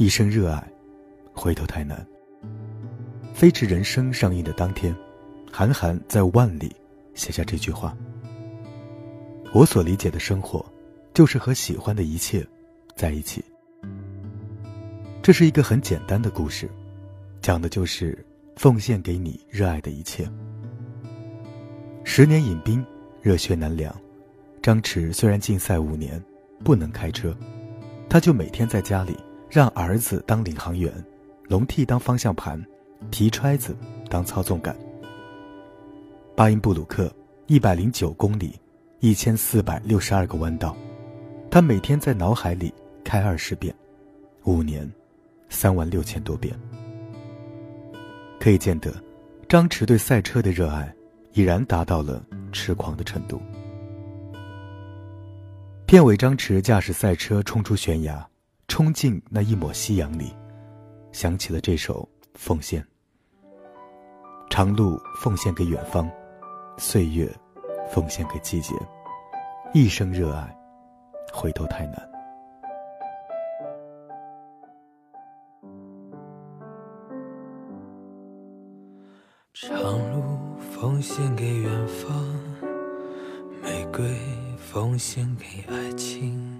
一生热爱，回头太难。《飞驰人生》上映的当天，韩寒在万里写下这句话：“我所理解的生活，就是和喜欢的一切在一起。”这是一个很简单的故事，讲的就是奉献给你热爱的一切。十年饮冰，热血难凉。张弛虽然禁赛五年，不能开车，他就每天在家里让儿子当领航员，龙替当方向盘，皮揣子当操纵杆。巴音布鲁克一百零九公里，一千四百六十二个弯道，他每天在脑海里开二十遍，五年。三万六千多遍，可以见得，张弛对赛车的热爱已然达到了痴狂的程度。片尾，张弛驾驶赛车冲出悬崖，冲进那一抹夕阳里，想起了这首《奉献》。长路奉献给远方，岁月奉献给季节，一生热爱，回头太难。长路奉献给远方，玫瑰奉献给爱情。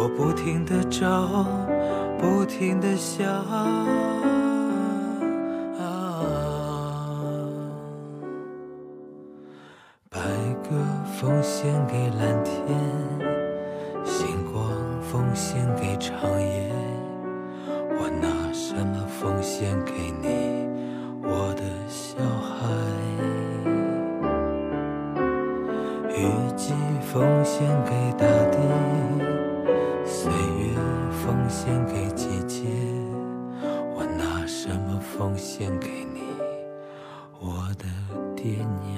我不停的找，不停的想。白鸽奉献给蓝天，星光奉献给长夜。我拿什么奉献给你，我的小孩？雨季奉献给大奉献给你，我的爹娘？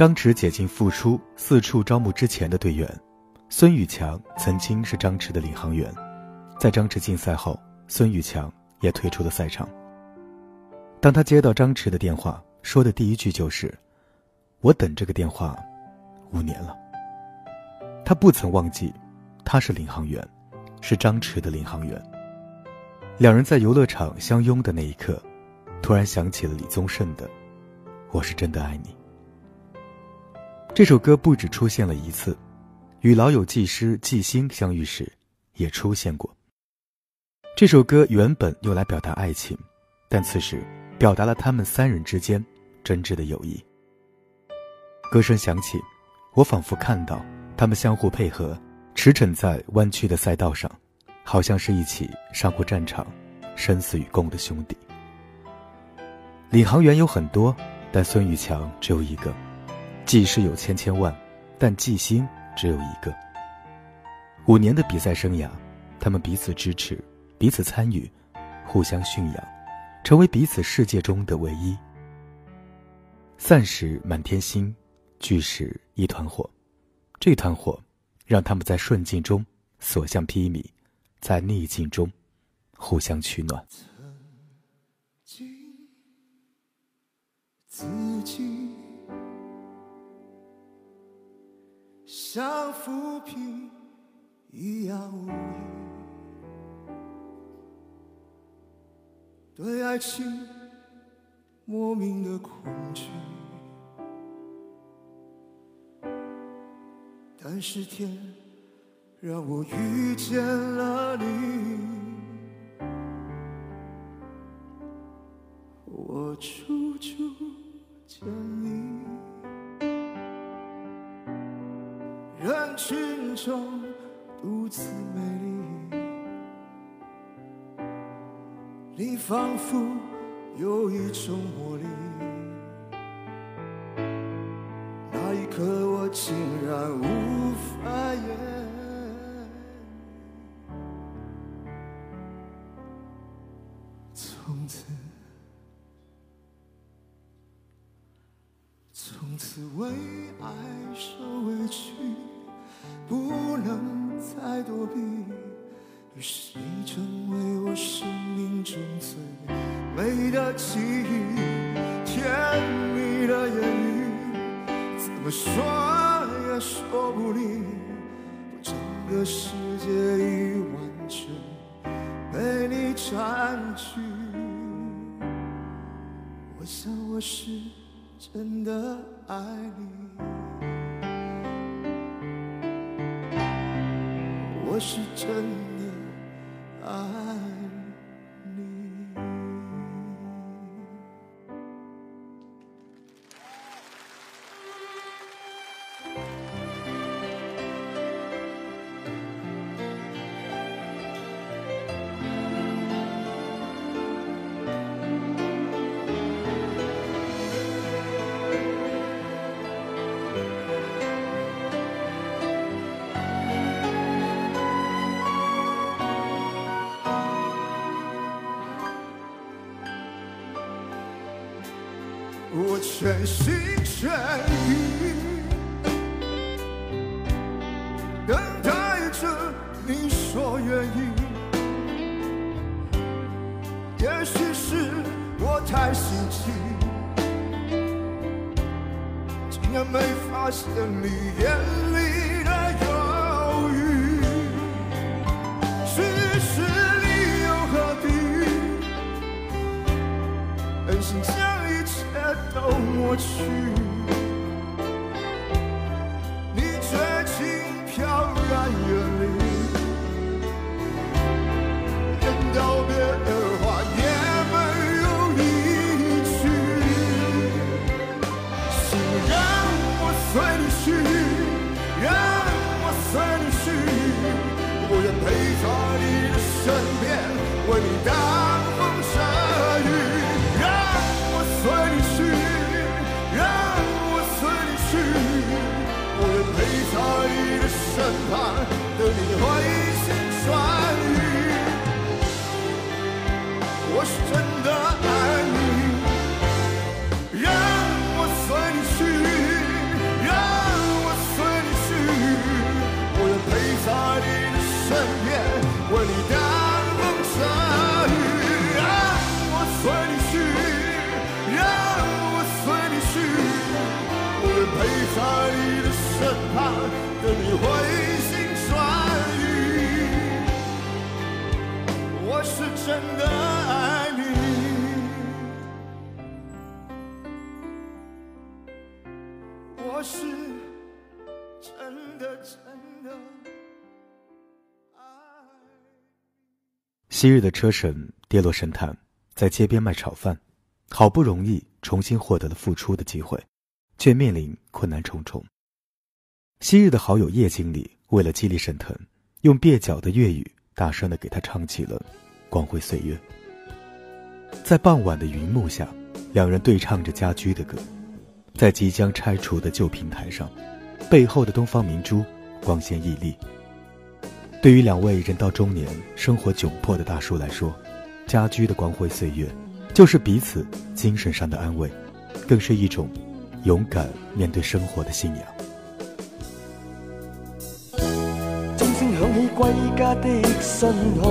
张弛解禁复出，四处招募之前的队员。孙宇强曾经是张弛的领航员，在张弛禁赛后，孙宇强也退出了赛场。当他接到张弛的电话，说的第一句就是：“我等这个电话五年了。”他不曾忘记，他是领航员，是张弛的领航员。两人在游乐场相拥的那一刻，突然想起了李宗盛的《我是真的爱你》。这首歌不止出现了一次，与老友技师季星相遇时也出现过。这首歌原本用来表达爱情，但此时表达了他们三人之间真挚的友谊。歌声响起，我仿佛看到他们相互配合，驰骋在弯曲的赛道上，好像是一起上过战场、生死与共的兄弟。领航员有很多，但孙玉强只有一个；技师有千千万，但季星只有一个。五年的比赛生涯，他们彼此支持，彼此参与，互相驯养，成为彼此世界中的唯一。散时满天星。聚时一团火，这团火让他们在顺境中所向披靡，在逆境中互相取暖。曾经，自己像浮萍一样无依，对爱情莫名的恐惧。但是天让我遇见了你，有一种魔力。那一刻，我竟然无法言。整个世界已完全被你占据。我想我是真的爱你，我是真的全心全意。等待着你说愿意，也许是我太心急，竟然没发现你眼去，真的爱你。我是真的真的爱。昔日的车神跌落神坛，在街边卖炒饭，好不容易重新获得了复出的机会，却面临困难重重。昔日的好友叶经理为了激励沈腾，用蹩脚的粤语大声的给他唱起了《光辉岁月》。在傍晚的云幕下，两人对唱着家居的歌，在即将拆除的旧平台上，背后的东方明珠光鲜屹立。对于两位人到中年、生活窘迫的大叔来说，家居的光辉岁月，就是彼此精神上的安慰，更是一种勇敢面对生活的信仰。钟声响起归家的信号，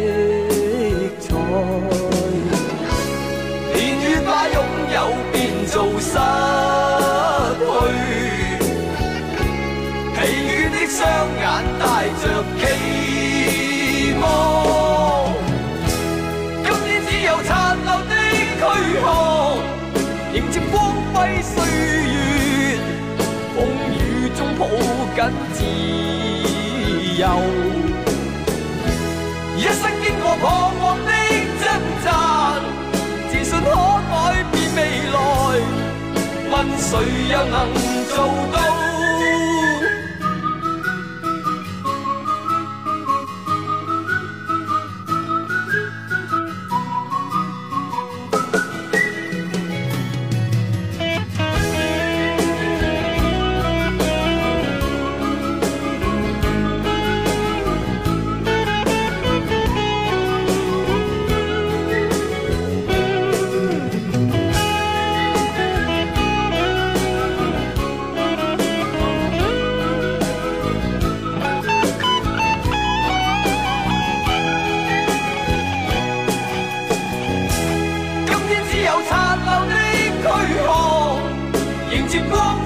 一生经过彷徨的挣扎，自信可改变未来，问谁又能做到？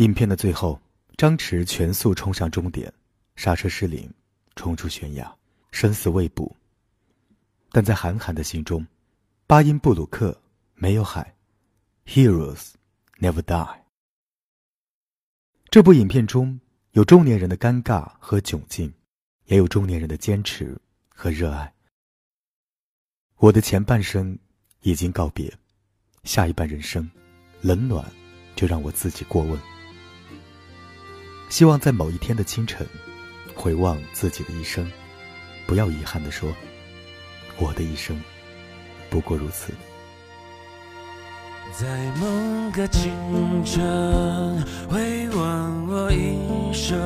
影片的最后，张弛全速冲上终点，刹车失灵，冲出悬崖，生死未卜。但在韩寒的心中，巴音布鲁克没有海，Heroes never die。这部影片中有中年人的尴尬和窘境，也有中年人的坚持和热爱。我的前半生已经告别，下一半人生，冷暖就让我自己过问。希望在某一天的清晨，回望自己的一生，不要遗憾地说。我的一生不过如此。在某个清晨，回望我一生，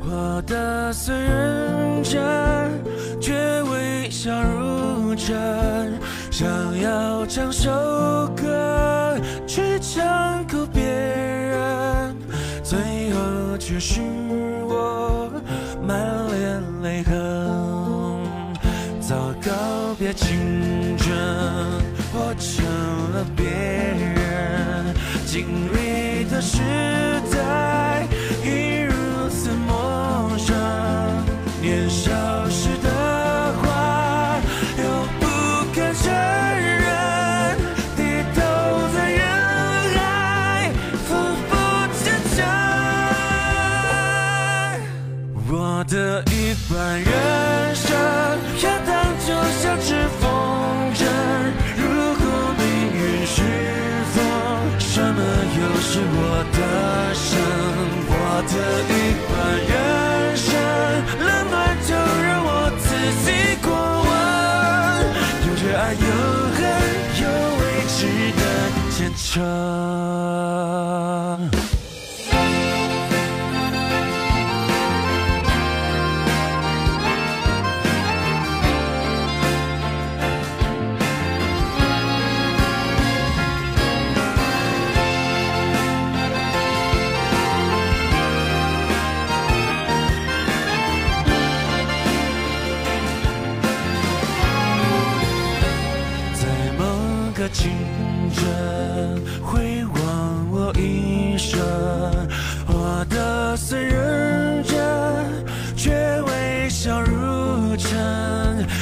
活得虽认真，却微笑如真。想要唱首歌去唱哭别人，却是我满脸泪痕。早告别青春，活成了别人经历的事半人生，要当。就像只风筝，如果命运是风，什么又是我的生？我的一半人生，冷暖就让我自己过问。有热爱，有恨，有未知的前程。我虽认真，却微笑如常。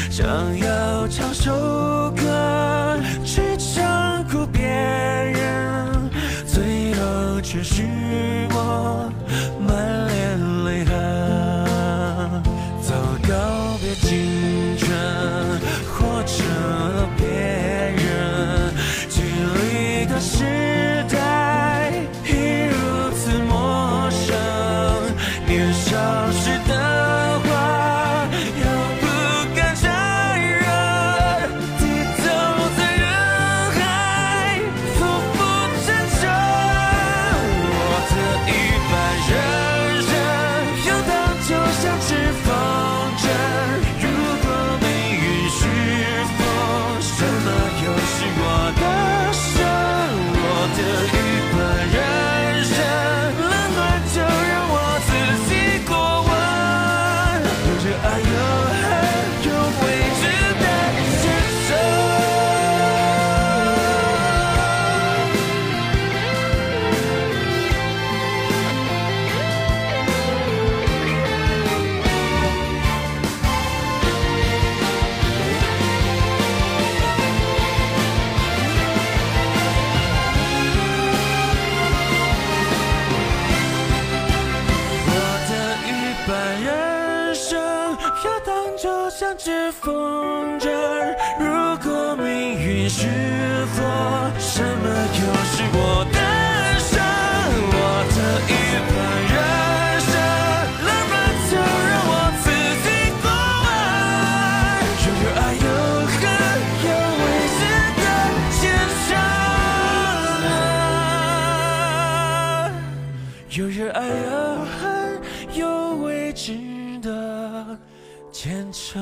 想要唱首歌去唱哭别人，最后却是是风，什么又是我的生？我的一半人生，冷暖就让我自己过问。有热爱，有恨，有未知的前程。有热爱，有恨，有未知的。前程。